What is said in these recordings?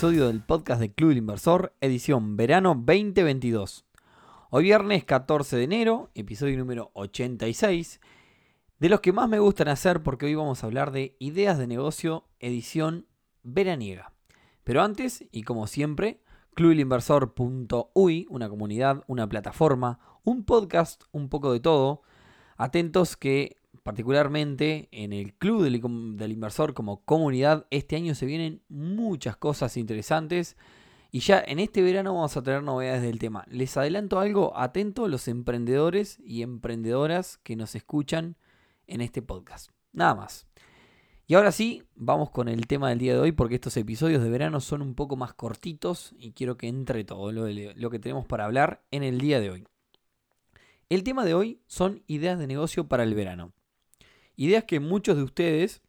episodio del podcast de Club del Inversor, edición verano 2022. Hoy viernes 14 de enero, episodio número 86, de los que más me gustan hacer porque hoy vamos a hablar de ideas de negocio, edición veraniega. Pero antes, y como siempre, clubelinversor.uy, una comunidad, una plataforma, un podcast, un poco de todo. Atentos que particularmente en el Club del, Inversor como comunidad, este año se vienen muchas cosas interesantes. Y ya en este verano vamos a tener novedades del tema. Les adelanto algo, atento a los emprendedores y emprendedoras que nos escuchan en este podcast. Nada más. Y ahora sí, vamos con el tema del día de hoy porque estos episodios de verano son un poco más cortitos y quiero que entre todo lo, lo que tenemos para hablar en el día de hoy. El tema de hoy son ideas de negocio para el verano. Ideas que muchos de ustedes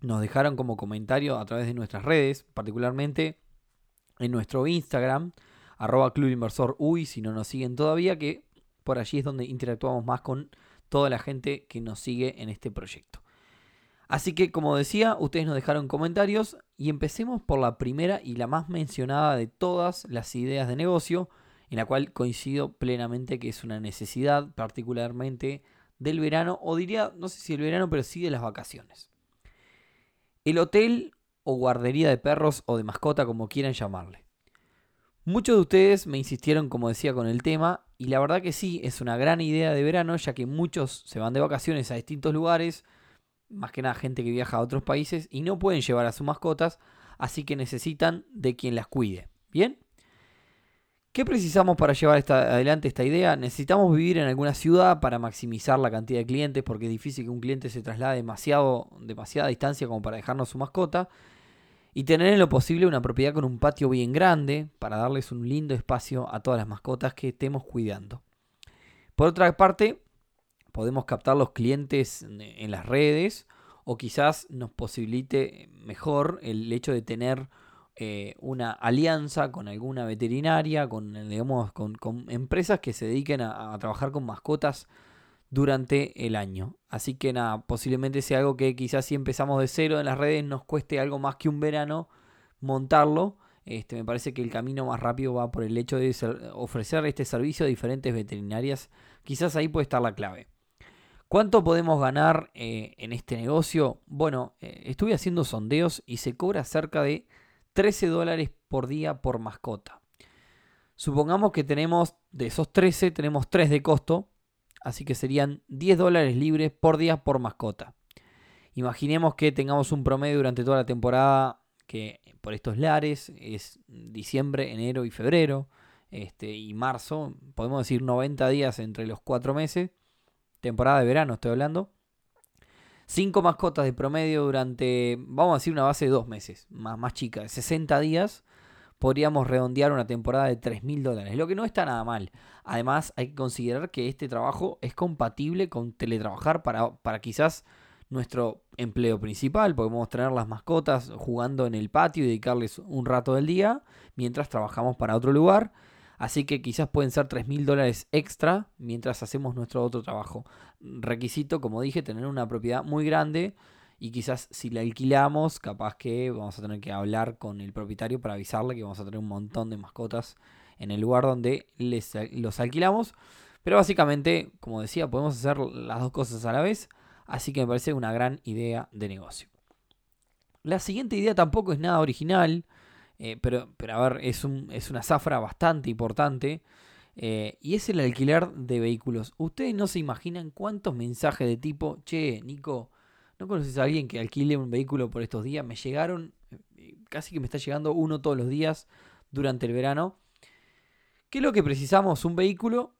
nos dejaron como comentario a través de nuestras redes, particularmente en nuestro Instagram, arroba Club Inversor si no nos siguen todavía, que por allí es donde interactuamos más con toda la gente que nos sigue en este proyecto. Así que, como decía, ustedes nos dejaron comentarios y empecemos por la primera y la más mencionada de todas las ideas de negocio, en la cual coincido plenamente que es una necesidad, particularmente del verano, o diría, no sé si el verano, pero sí de las vacaciones. El hotel o guardería de perros o de mascota, como quieran llamarle. Muchos de ustedes me insistieron, como decía, con el tema, y la verdad que sí, es una gran idea de verano, ya que muchos se van de vacaciones a distintos lugares, más que nada gente que viaja a otros países, y no pueden llevar a sus mascotas, así que necesitan de quien las cuide. ¿Bien? ¿Qué precisamos para llevar adelante esta idea? Necesitamos vivir en alguna ciudad para maximizar la cantidad de clientes, porque es difícil que un cliente se traslade demasiado, demasiada distancia como para dejarnos su mascota. Y tener en lo posible una propiedad con un patio bien grande para darles un lindo espacio a todas las mascotas que estemos cuidando. Por otra parte, podemos captar los clientes en las redes o quizás nos posibilite mejor el hecho de tener eh, una alianza con alguna veterinaria, con, digamos, con, empresas que se dediquen a, trabajar con mascotas durante el año. Así que nada, posiblemente sea algo que quizás si empezamos de cero en las redes nos cueste algo más que un verano montarlo. Este, me parece que el camino más rápido va por el hecho de ofrecer este servicio a diferentes veterinarias. Quizás ahí puede estar la clave. ¿Cuánto podemos ganar eh, en este negocio? Bueno, eh, estuve haciendo sondeos y se cobra cerca de 13 dólares por día por mascota. Supongamos que tenemos, de esos 13, tenemos 3 de costo, así que serían 10 dólares libres por día por mascota. Imaginemos que tengamos un promedio durante toda la temporada que por estos lares es diciembre, enero y febrero, este, y marzo, podemos decir 90 días entre los 4 meses, temporada de verano estoy hablando. 5 mascotas de promedio durante, vamos a decir, una base de 2 meses, más, más chica, de 60 días, podríamos redondear una temporada de 3 mil dólares, lo que no está nada mal. Además, hay que considerar que este trabajo es compatible con teletrabajar para, para quizás nuestro empleo principal, podemos tener las mascotas jugando en el patio y dedicarles un rato del día mientras trabajamos para otro lugar. Así que quizás pueden ser 3 mil dólares extra mientras hacemos nuestro otro trabajo. Requisito, como dije, tener una propiedad muy grande y quizás si la alquilamos, capaz que vamos a tener que hablar con el propietario para avisarle que vamos a tener un montón de mascotas en el lugar donde les, los alquilamos. Pero básicamente, como decía, podemos hacer las dos cosas a la vez. Así que me parece una gran idea de negocio. La siguiente idea tampoco es nada original. Eh, pero, pero a ver, es, un, es una zafra bastante importante. Eh, y es el alquiler de vehículos. Ustedes no se imaginan cuántos mensajes de tipo, che, Nico, ¿no conoces a alguien que alquile un vehículo por estos días? Me llegaron, eh, casi que me está llegando uno todos los días durante el verano. ¿Qué es lo que precisamos? Un vehículo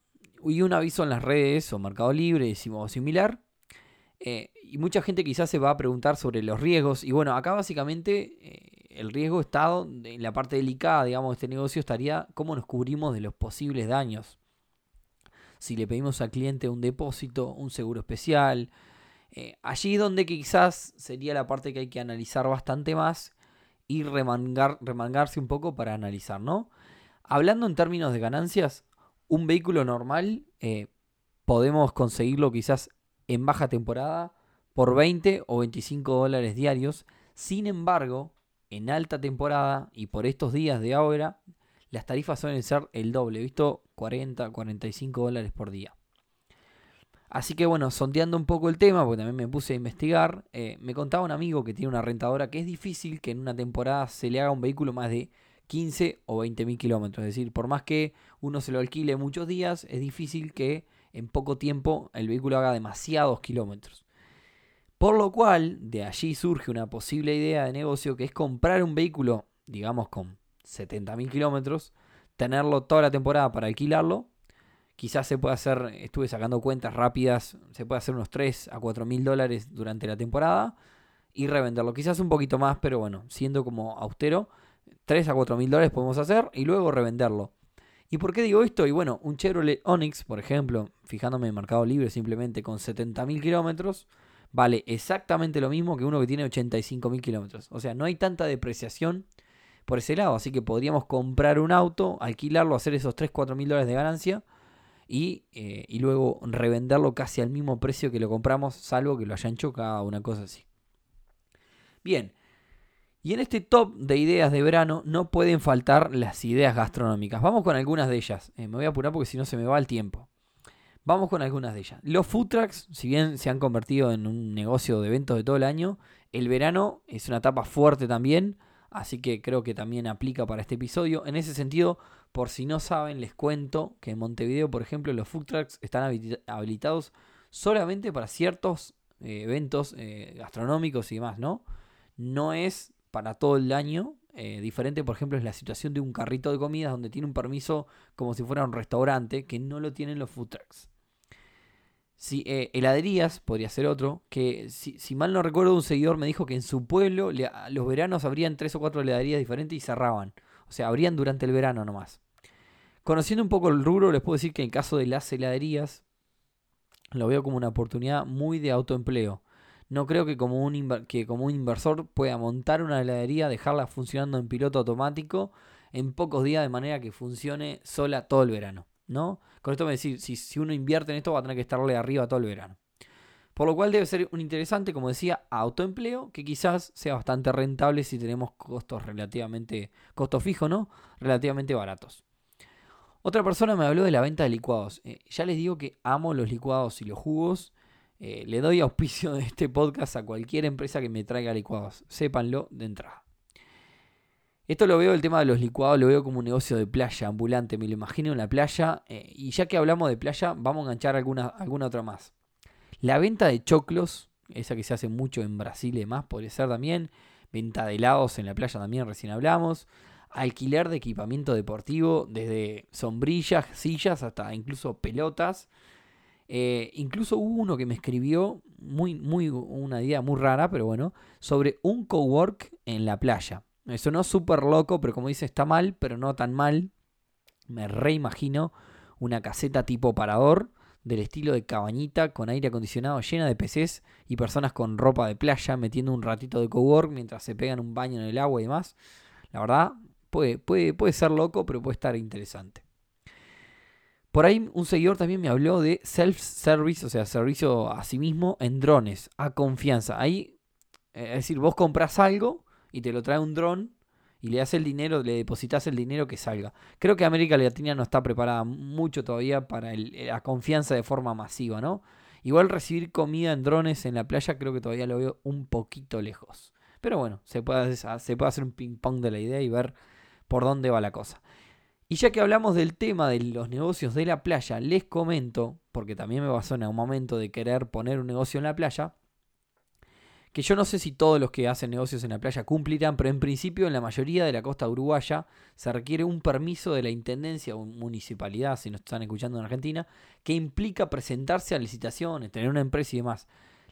y un aviso en las redes o Mercado Libre o similar. y mucha gente quizás se va a preguntar sobre los riesgos. Y bueno, acá básicamente el riesgo estado en la parte delicada, digamos, de este negocio estaría cómo nos cubrimos de los posibles daños. Si le pedimos al cliente un depósito, un seguro especial, eh, allí donde quizás sería la parte que hay que analizar bastante más y remangar, remangarse un poco para analizar, ¿no? Hablando en términos de ganancias, un vehículo normal eh, podemos conseguirlo quizás en baja temporada por 20 o 25 dólares diarios. Sin embargo, en alta temporada y por estos días de ahora, las tarifas suelen ser el doble, visto 40, 45 dólares por día. Así que bueno, sondeando un poco el tema, porque también me puse a investigar, eh, me contaba un amigo que tiene una rentadora que es difícil que en una temporada se le haga un vehículo más de 15 o 20 mil kilómetros. Es decir, por más que uno se lo alquile muchos días, es difícil que en poco tiempo el vehículo haga demasiados kilómetros. Por lo cual, de allí surge una posible idea de negocio que es comprar un vehículo, digamos con 70 mil kilómetros, tenerlo toda la temporada para alquilarlo Quizás se puede hacer, estuve sacando cuentas rápidas, se puede hacer unos 3 a 4 mil dólares durante la temporada y revenderlo. Quizás un poquito más, pero bueno, siendo como austero, 3 a 4 mil dólares podemos hacer y luego revenderlo. ¿Y por qué digo esto? Y bueno, un Chevrolet Onix, por ejemplo, fijándome en Mercado Libre simplemente con 70 mil kilómetros, vale exactamente lo mismo que uno que tiene 85 mil kilómetros. O sea, no hay tanta depreciación por ese lado. Así que podríamos comprar un auto, alquilarlo, hacer esos 3, 4 mil dólares de ganancia eh, y, luego revenderlo casi al mismo precio que lo compramos, salvo que lo hayan chocado, una cosa así. Bien, y en este top de ideas de verano no pueden faltar las ideas gastronómicas. Vamos con algunas de ellas. Eh, me voy a apurar porque si no se me va el tiempo. Vamos con algunas de ellas. Los food trucks, si bien se han convertido en un negocio de eventos de todo el año, el verano es una etapa fuerte también. Así que creo que también aplica para este episodio. En ese sentido, por si no saben, les cuento que en Montevideo, por ejemplo, los food trucks están habilitados solamente para ciertos eh, eventos eh, gastronómicos y demás, ¿no? No es para todo el año. Eh, diferente, por ejemplo, es la situación de un carrito de comidas donde tiene un permiso como si fuera un restaurante, que no lo tienen los food trucks. Si, heladerías podría ser otro, que si, mal no recuerdo, un seguidor me dijo que en su pueblo los veranos habrían tres o cuatro heladerías diferentes y cerraban. O sea, abrían durante el verano nomás. Conociendo un poco el rubro, les puedo decir que en caso de las heladerías, lo veo como una oportunidad muy de autoempleo. No creo que como, un que como un inversor pueda montar una heladería, dejarla funcionando en piloto automático en pocos días de manera que funcione sola todo el verano. ¿no? Con esto me decir, si, si uno invierte en esto va a tener que estarle arriba todo el verano. Por lo cual debe ser un interesante, como decía, autoempleo, que quizás sea bastante rentable si tenemos costos relativamente, costo fijo, ¿no? Relativamente baratos. Otra persona me habló de la venta de licuados. Eh, ya les digo que amo los licuados y los jugos. Eh, le doy auspicio de este podcast a cualquier empresa que me traiga licuados. Sépanlo de entrada. Esto lo veo, el tema de los licuados, lo veo como un negocio de playa ambulante. Me lo imagino en la playa. Eh, y ya que hablamos de playa, vamos a enganchar alguna, alguna otra más. La venta de choclos, esa que se hace mucho en Brasil y demás, puede ser también. Venta de helados en la playa también, recién hablamos. Alquiler de equipamiento deportivo, desde sombrillas, sillas hasta incluso pelotas. Eh, incluso hubo uno que me escribió, muy, muy, una idea muy rara, pero bueno, sobre un cowork en la playa. Eso no es súper loco, pero como dice, está mal, pero no tan mal. Me reimagino una caseta tipo parador del estilo de cabañita con aire acondicionado llena de peces y personas con ropa de playa metiendo un ratito de cowork mientras se pegan un baño en el agua y demás. La verdad, puede, puede, puede ser loco, pero puede estar interesante. Por ahí un seguidor también me habló de self-service, o sea, servicio a sí mismo en drones, a confianza. Ahí, eh, es decir, vos compras algo y te lo trae un dron y le das el dinero, le depositas el dinero que salga. Creo que América Latina no está preparada mucho todavía para la confianza de forma masiva, ¿no? Igual recibir comida en drones en la playa creo que todavía lo veo un poquito lejos. Pero bueno, se puede, se puede hacer un ping-pong de la idea y ver por dónde va la cosa. Y ya que hablamos del tema de los negocios de la playa, les comento, porque también me pasó en un momento de querer poner un negocio en la playa, que yo no sé si todos los que hacen negocios en la playa cumplirán, pero en principio en la mayoría de la costa uruguaya se requiere un permiso de la intendencia o municipalidad, si nos están escuchando en Argentina, que implica presentarse a licitaciones, tener una empresa y demás.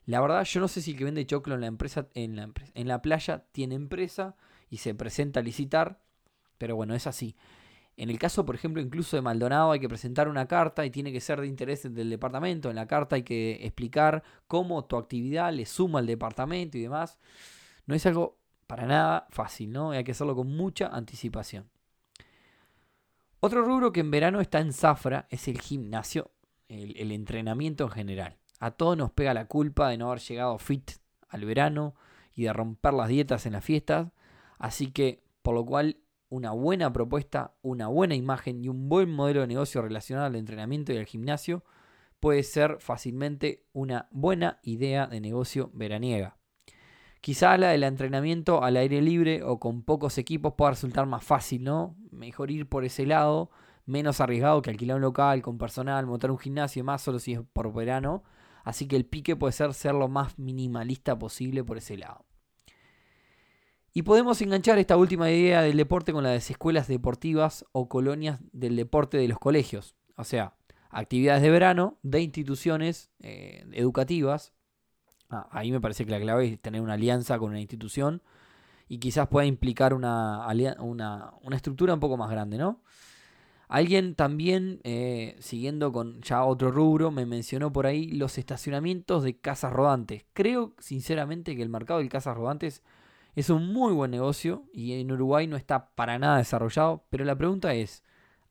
La verdad, yo no sé si el que vende choclo en la empresa, en la, en la playa tiene empresa y se presenta a licitar, pero bueno, es así. En el caso, por ejemplo, incluso de Maldonado hay que presentar una carta y tiene que ser de interés del departamento. En la carta hay que explicar cómo tu actividad le suma al departamento y demás. No es algo para nada fácil, ¿no? Hay que hacerlo con mucha anticipación. Otro rubro que en verano está en zafra es el gimnasio, el, el entrenamiento en general. A todos nos pega la culpa de no haber llegado fit al verano y de romper las dietas en las fiestas. Así que, por lo cual, una buena propuesta, una buena imagen y un buen modelo de negocio relacionado al entrenamiento y al gimnasio puede ser fácilmente una buena idea de negocio veraniega. Quizá la del entrenamiento al aire libre o con pocos equipos pueda resultar más fácil, ¿no? Mejor ir por ese lado, menos arriesgado que alquilar un local con personal, montar un gimnasio y más, solo si es por verano. Así que el pique puede ser ser lo más minimalista posible por ese lado. Y podemos enganchar esta última idea del deporte con las escuelas deportivas o colonias del deporte de los colegios. O sea, actividades de verano de instituciones eh, educativas. Ah, ahí me parece que la clave es tener una alianza con una institución y quizás pueda implicar una, una, una estructura un poco más grande, ¿no? Alguien también, eh, siguiendo con ya otro rubro, me mencionó por ahí los estacionamientos de casas rodantes. Creo sinceramente que el mercado de casas rodantes es un muy buen negocio y en Uruguay no está para nada desarrollado, pero la pregunta es,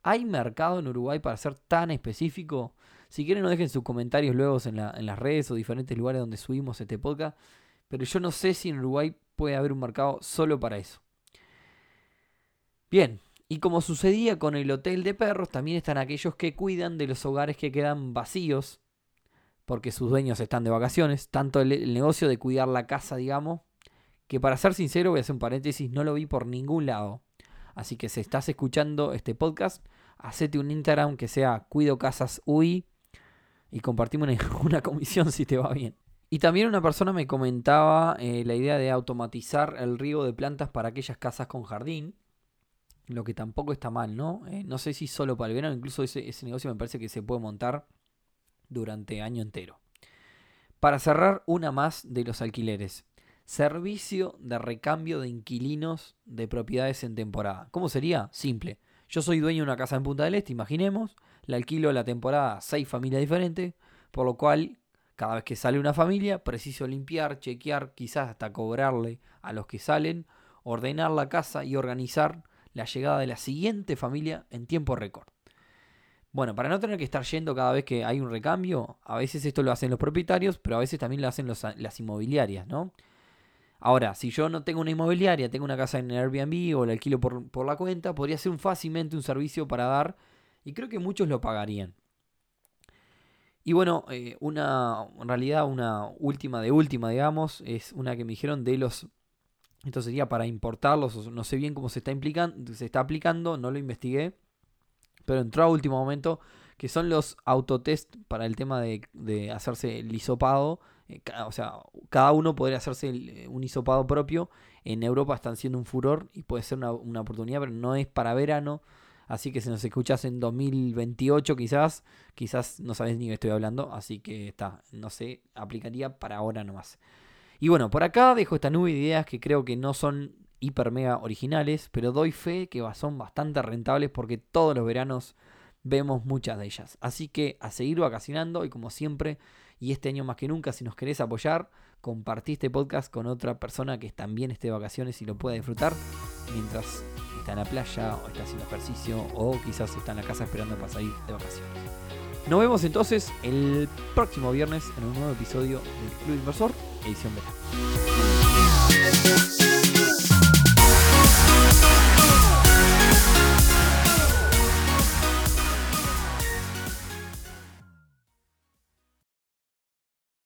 ¿Hay mercado en Uruguay para ser tan específico? Si quieren, no dejen sus comentarios luego en, las redes o diferentes lugares donde subimos este podcast. Pero yo no sé si en Uruguay puede haber un mercado solo para eso. Bien, y como sucedía con el hotel de perros, también están aquellos que cuidan de los hogares que quedan vacíos porque sus dueños están de vacaciones. Tanto el, el, negocio de cuidar la casa, digamos, que para ser sincero, voy a hacer un paréntesis, no lo vi por ningún lado. Así que si estás escuchando este podcast, hacete un Instagram que sea Cuido Casas UI y compartimos una, comisión si te va bien. Y también una persona me comentaba eh, la idea de automatizar el riego de plantas para aquellas casas con jardín. Lo que tampoco está mal, ¿no? Eh, no sé si solo para el verano, incluso ese, ese negocio me parece que se puede montar durante año entero. Para cerrar, una más de los alquileres. Servicio de recambio de inquilinos de propiedades en temporada. ¿Cómo sería? Simple. Yo soy dueño de una casa en Punta del Este, imaginemos. Le alquilo la temporada a seis familias diferentes. Por lo cual, cada vez que sale una familia, preciso limpiar, chequear, quizás hasta cobrarle a los que salen, ordenar la casa y organizar la llegada de la siguiente familia en tiempo récord. Bueno, para no tener que estar yendo cada vez que hay un recambio, a veces esto lo hacen los propietarios, pero a veces también lo hacen las inmobiliarias, ¿no? Ahora, si yo no tengo una inmobiliaria, tengo una casa en Airbnb o la alquilo por, la cuenta, podría ser un, fácilmente un servicio para dar y creo que muchos lo pagarían. Y bueno, eh, una, en realidad una última de última, digamos, es una que me dijeron de los... Esto sería para importarlos, no sé bien cómo se está, se está aplicando, no lo investigué, pero entró a último momento, que son los autotest para el tema de, de hacerse el eh, o sea, cada uno podría hacerse eh, un hisopado propio. En Europa están siendo un furor y puede ser una, oportunidad, pero no es para verano. Así que si nos escuchas en 2028 quizás, quizás no sabes ni qué estoy hablando. Así que está, no sé, aplicaría para ahora nomás. Y bueno, por acá dejo esta nube de ideas que creo que no son hiper mega originales, pero doy fe que son bastante rentables porque todos los veranos vemos muchas de ellas. Así que a seguir vacacionando y como siempre y este año más que nunca, si nos querés apoyar, compartí este podcast con otra persona que también esté de vacaciones y lo pueda disfrutar mientras está en la playa o está haciendo ejercicio o quizás está en la casa esperando para salir de vacaciones. Nos vemos entonces el próximo viernes en un nuevo episodio del Club Inversor, edición beta.